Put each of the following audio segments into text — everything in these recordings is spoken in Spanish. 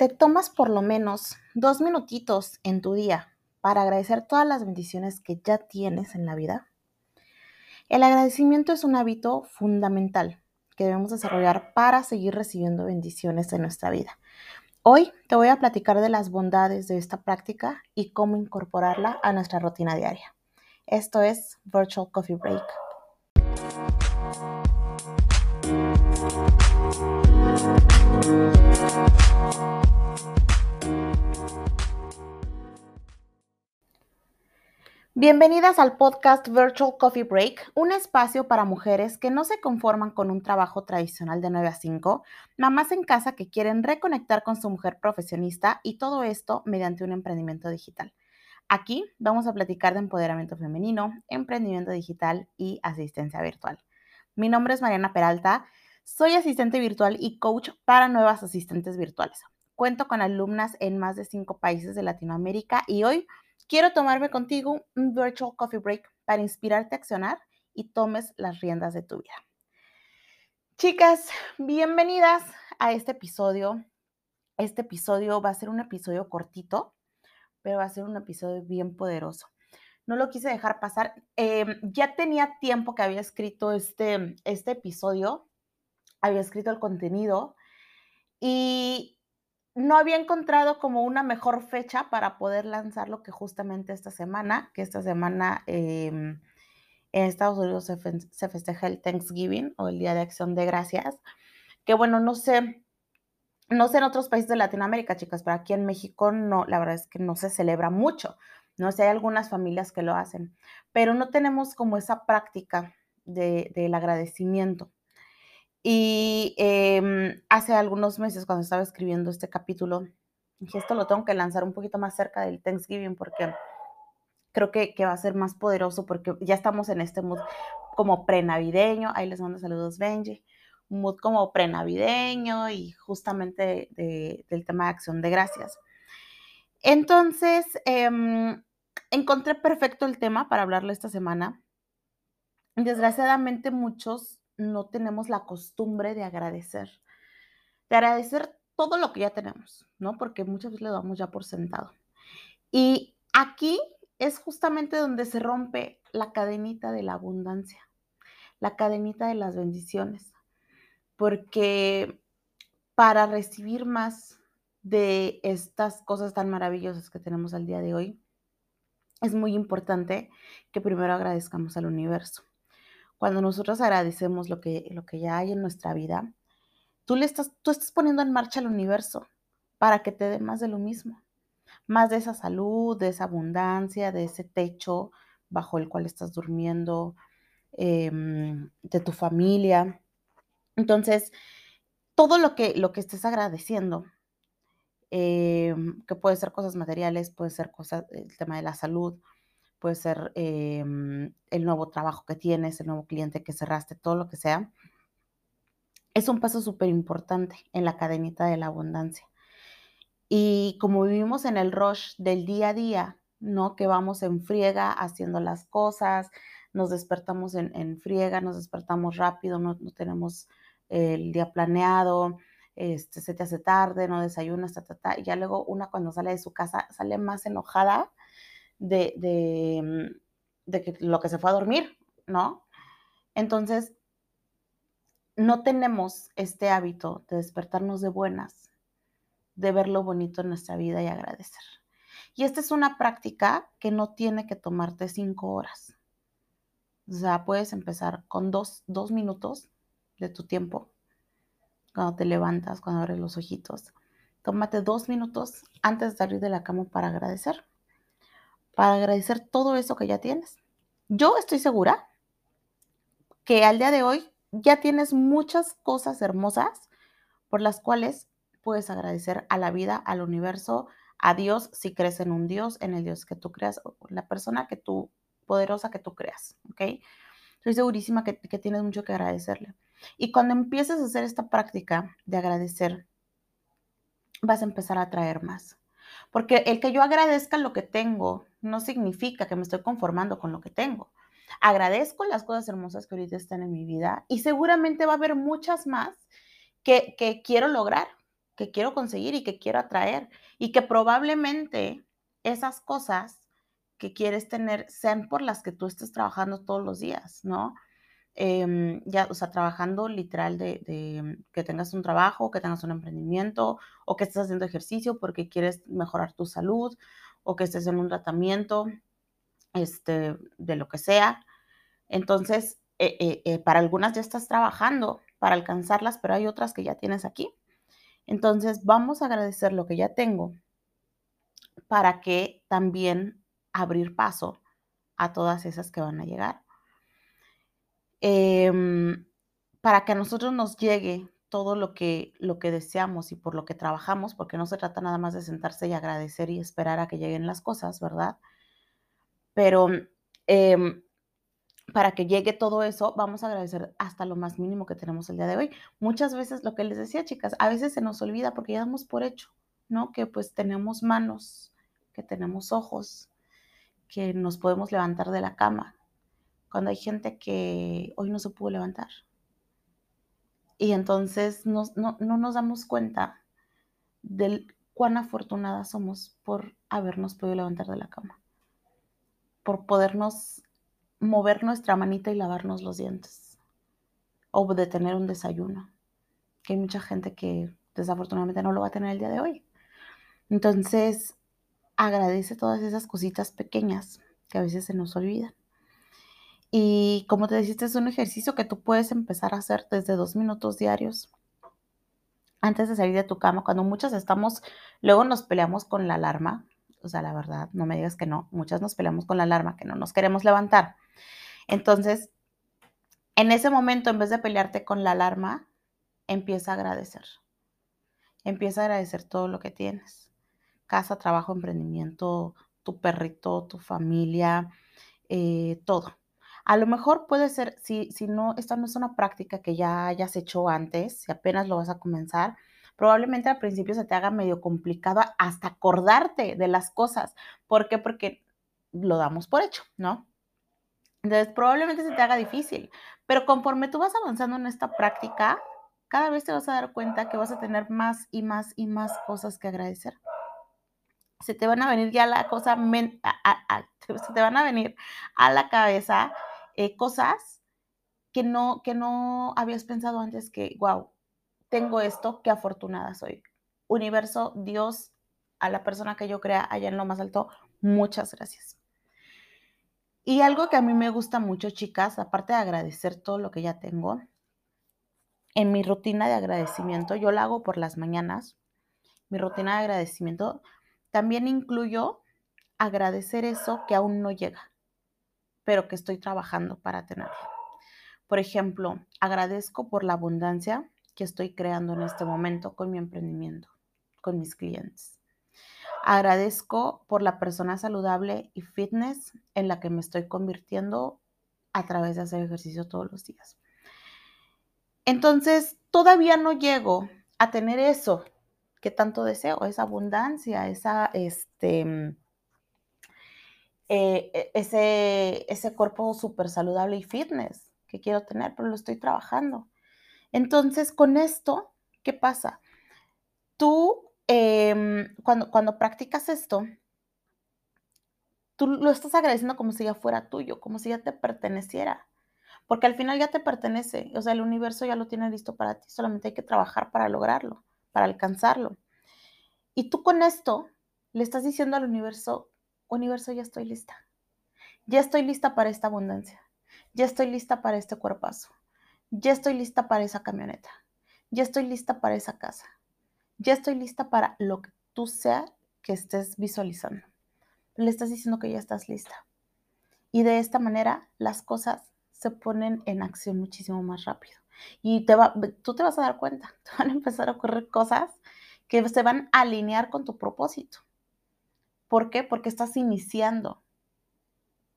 te tomas por lo menos dos minutitos en tu día para agradecer todas las bendiciones que ya tienes en la vida, el agradecimiento es un hábito fundamental que debemos desarrollar para seguir recibiendo bendiciones en nuestra vida. Hoy te voy a platicar de las bondades de esta práctica y cómo incorporarla a nuestra rutina diaria. Esto es Virtual Coffee Break. Bienvenidas al podcast Virtual Coffee Break, un espacio para mujeres que no se conforman con un trabajo tradicional de 9 a 5, mamás en casa que quieren reconectar con su mujer profesionista y todo esto mediante un emprendimiento digital. Aquí vamos a platicar de empoderamiento femenino, emprendimiento digital y asistencia virtual. Mi nombre es Mariana Peralta, soy asistente virtual y coach para nuevas asistentes virtuales. Cuento con alumnas en más de cinco países de Latinoamérica y hoy Quiero tomarme contigo un virtual coffee break para inspirarte a accionar y tomes las riendas de tu vida. Chicas, bienvenidas a este episodio. Este episodio va a ser un episodio cortito, pero va a ser un episodio bien poderoso. No lo quise dejar pasar. Em, ya tenía tiempo que había escrito este, este episodio, había escrito el contenido y no había encontrado como una mejor fecha para poder lanzarlo que justamente esta semana, que esta semana em, en Estados Unidos se, festeja el Thanksgiving o el Día de Acción de Gracias, que bueno, no sé, no sé en otros países de Latinoamérica, chicas, pero aquí en México no, la verdad es que no se celebra mucho, no sé, hay algunas familias que lo hacen, pero no tenemos como esa práctica del agradecimiento. Y em, hace algunos meses, cuando estaba escribiendo este capítulo, dije, esto lo tengo que lanzar un poquito más cerca del Thanksgiving porque creo que, va a ser más poderoso porque ya estamos en este mood como prenavideño. Ahí les mando saludos, Benji. Mood como prenavideño y justamente del tema de acción de gracias. Entonces, em, encontré perfecto el tema para hablarlo esta semana. Desgraciadamente muchos no tenemos la costumbre de agradecer, de agradecer todo lo que ya tenemos, ¿no? Porque muchas veces lo damos ya por sentado. Y aquí es justamente donde se rompe la cadenita de la abundancia, la cadenita de las bendiciones, porque para recibir más de estas cosas tan maravillosas que tenemos al día de hoy, es muy importante que primero agradezcamos al universo. Cuando nosotros agradecemos lo que, lo que ya hay en nuestra vida, tú, le estás, tú estás poniendo en marcha al universo para que te dé más de lo mismo, más de esa salud, de esa abundancia, de ese techo bajo el cual estás durmiendo, em, de tu familia. Entonces, todo lo que, lo que estés agradeciendo, em, que puede ser cosas materiales, puede ser cosas, el tema de la salud, puede ser em, el nuevo trabajo que tienes, el nuevo cliente que cerraste, todo lo que sea, es un paso súper importante en la cadenita de la abundancia. Y como vivimos en el rush del día a día, ¿no? Que vamos en friega haciendo las cosas, nos despertamos en, friega, nos despertamos rápido, no, tenemos el día planeado, este, se te hace tarde, no desayunas, ta, ta, y ya luego una cuando sale de su casa sale más enojada de, de, que lo que se fue a dormir, ¿no? Entonces, no tenemos este hábito de despertarnos de buenas, de ver lo bonito en nuestra vida y agradecer. Y esta es una práctica que no tiene que tomarte cinco horas. O sea, puedes empezar con dos, dos minutos de tu tiempo, cuando te levantas, cuando abres los ojitos. Tómate dos minutos antes de salir de la cama para agradecer para agradecer todo eso que ya tienes. Yo estoy segura que al día de hoy ya tienes muchas cosas hermosas por las cuales puedes agradecer a la vida, al universo, a Dios, si crees en un Dios, en el Dios que tú creas, la persona que tú, poderosa que tú creas, ¿ok? Estoy segurísima que, que tienes mucho que agradecerle. Y cuando empieces a hacer esta práctica de agradecer, vas a empezar a traer más. Porque el que yo agradezca lo que tengo no significa que me estoy conformando con lo que tengo. Agradezco las cosas hermosas que ahorita están en mi vida y seguramente va a haber muchas más que, quiero lograr, que quiero conseguir y que quiero atraer y que probablemente esas cosas que quieres tener sean por las que tú estés trabajando todos los días, ¿no? Em, ya, o sea, trabajando literal de, que tengas un trabajo, que tengas un emprendimiento o que estés haciendo ejercicio porque quieres mejorar tu salud o que estés en un tratamiento, este, de lo que sea. Entonces, eh, eh, eh, para algunas ya estás trabajando para alcanzarlas, pero hay otras que ya tienes aquí. Entonces, vamos a agradecer lo que ya tengo para que también abrir paso a todas esas que van a llegar. Em, para que a nosotros nos llegue todo lo que, lo que deseamos y por lo que trabajamos, porque no se trata nada más de sentarse y agradecer y esperar a que lleguen las cosas, ¿verdad? Pero em, para que llegue todo eso, vamos a agradecer hasta lo más mínimo que tenemos el día de hoy. Muchas veces, lo que les decía, chicas, a veces se nos olvida porque ya damos por hecho, ¿no? Que pues tenemos manos, que tenemos ojos, que nos podemos levantar de la cama, cuando hay gente que hoy no se pudo levantar. Y entonces no, no nos damos cuenta del cuán afortunadas somos por habernos podido levantar de la cama, por podernos mover nuestra manita y lavarnos los dientes, o de tener un desayuno, que hay mucha gente que desafortunadamente no lo va a tener el día de hoy. Entonces, agradece todas esas cositas pequeñas que a veces se nos olvidan. Y como te decía, este es un ejercicio que tú puedes empezar a hacer desde dos minutos diarios antes de salir de tu cama. Cuando muchas estamos, luego nos peleamos con la alarma. O sea, la verdad, no me digas que no. Muchas nos peleamos con la alarma, que no nos queremos levantar. Entonces, en ese momento, en vez de pelearte con la alarma, empieza a agradecer. Empieza a agradecer todo lo que tienes. Casa, trabajo, emprendimiento, tu perrito, tu familia, eh, todo. A lo mejor puede ser, si, si no, esta no es una práctica que ya hayas hecho antes, si apenas lo vas a comenzar, probablemente al principio se te haga medio complicado hasta acordarte de las cosas. ¿Por qué? Porque lo damos por hecho, ¿no? Entonces, probablemente se te haga difícil, pero conforme tú vas avanzando en esta práctica, cada vez te vas a dar cuenta que vas a tener más y más y más cosas que agradecer. Se te van a venir ya la cosa, se te van a venir a la cabeza eh, cosas que no, que no habías pensado antes que, wow, tengo esto, qué afortunada soy. Universo, Dios, a la persona que yo crea allá en lo más alto, muchas gracias. Y algo que a mí me gusta mucho, chicas, aparte de agradecer todo lo que ya tengo, en mi rutina de agradecimiento, yo la hago por las mañanas, mi rutina de agradecimiento, también incluyo agradecer eso que aún no llega, pero que estoy trabajando para tenerlo. Por ejemplo, agradezco por la abundancia que estoy creando en este momento con mi emprendimiento, con mis clientes. Agradezco por la persona saludable y fitness en la que me estoy convirtiendo a través de hacer ejercicio todos los días. Entonces, todavía no llego a tener eso que tanto deseo, esa abundancia, esa, este, eh, e, ese, ese cuerpo súper saludable y fitness que quiero tener, pero lo estoy trabajando. Entonces, con esto, ¿qué pasa? Tú Em, cuando, cuando practicas esto, tú lo estás agradeciendo como si ya fuera tuyo, como si ya te perteneciera. Porque al final ya te pertenece, o sea, el universo ya lo tiene listo para ti, solamente hay que trabajar para lograrlo, para alcanzarlo. Y tú con esto le estás diciendo al universo, universo, ya estoy lista. Ya estoy lista para esta abundancia. Ya estoy lista para este cuerpazo. Ya estoy lista para esa camioneta. Ya estoy lista para esa casa ya estoy lista para lo que tú sea que estés visualizando. Le estás diciendo que ya estás lista. Y de esta manera las cosas se ponen en acción muchísimo más rápido. Y te va, tú te vas a dar cuenta, te van a empezar a ocurrir cosas que se van a alinear con tu propósito. ¿Por qué? Porque estás iniciando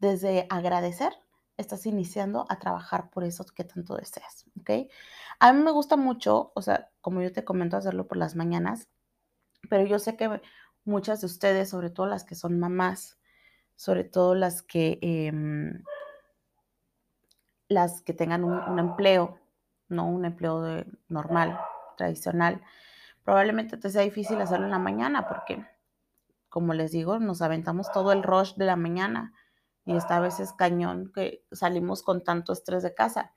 desde agradecer estás iniciando a trabajar por eso que tanto deseas, ¿ok? A mí me gusta mucho, o sea, como yo te comento, hacerlo por las mañanas, pero yo sé que muchas de ustedes, sobre todo las que son mamás, sobre todo las que, em, las que tengan un, empleo, no un empleo normal, tradicional, Probablemente te sea difícil hacerlo en la mañana porque, como les digo, nos aventamos todo el rush de la mañana y esta vez es cañón que salimos con tanto estrés de casa.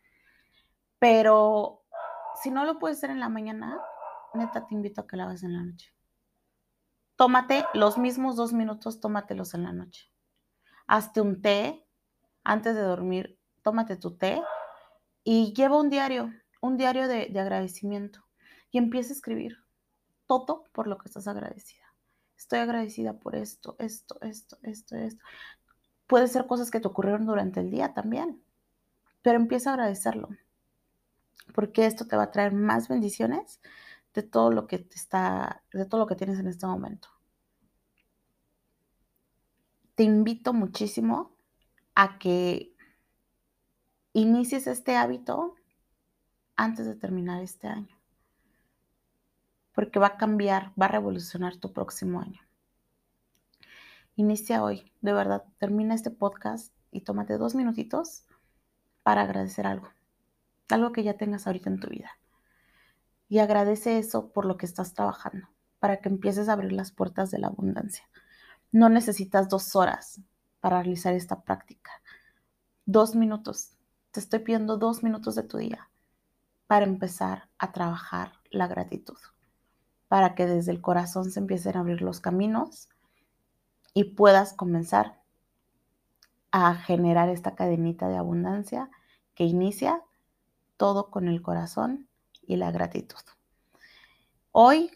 Pero si no lo puedes hacer en la mañana, neta te invito a que lo hagas en la noche. Tómate los mismos dos minutos, tómatelos en la noche. Hazte un té antes de dormir, tómate tu té y lleva un diario, un diario de agradecimiento y empieza a escribir todo por lo que estás agradecida. Estoy agradecida por esto, esto, esto, esto, esto. Puede ser cosas que te ocurrieron durante el día también, pero empieza a agradecerlo, porque esto te va a traer más bendiciones de todo lo que te está, de todo lo que tienes en este momento. Te invito muchísimo a que inicies este hábito antes de terminar este año, porque va a cambiar, va a revolucionar tu próximo año. Inicia hoy, de verdad, termina este podcast y tómate dos minutitos para agradecer algo, algo que ya tengas ahorita en tu vida. Y agradece eso por lo que estás trabajando, para que empieces a abrir las puertas de la abundancia. No necesitas dos horas para realizar esta práctica. Dos minutos. Te estoy pidiendo dos minutos de tu día para empezar a trabajar la gratitud, para que desde el corazón se empiecen a abrir los caminos y puedas comenzar a generar esta cadenita de abundancia que inicia todo con el corazón y la gratitud. Hoy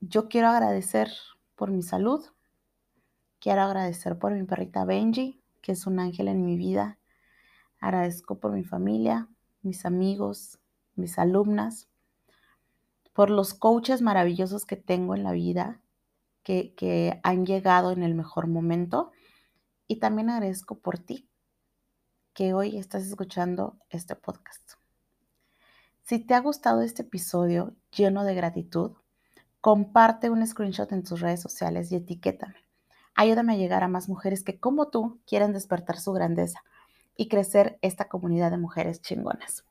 yo quiero agradecer por mi salud, quiero agradecer por mi perrita Benji, que es un ángel en mi vida, agradezco por mi familia, mis amigos, mis alumnas, por los coaches maravillosos que tengo en la vida, que, han llegado en el mejor momento. Y también agradezco por ti, que hoy estás escuchando este podcast. Si te ha gustado este episodio lleno de gratitud, comparte un screenshot en tus redes sociales y etiquétame. Ayúdame a llegar a más mujeres que como tú quieren despertar su grandeza y crecer esta comunidad de mujeres chingonas.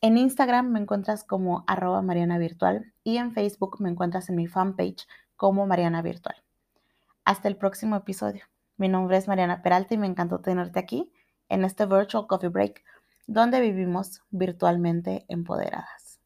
En Instagram me encuentras como arroba Mariana Virtual y en Facebook me encuentras en mi fanpage como Mariana Virtual. Hasta el próximo episodio. Mi nombre es Mariana Peralta y me encantó tenerte aquí en este Virtual Coffee Break, donde vivimos virtualmente empoderadas.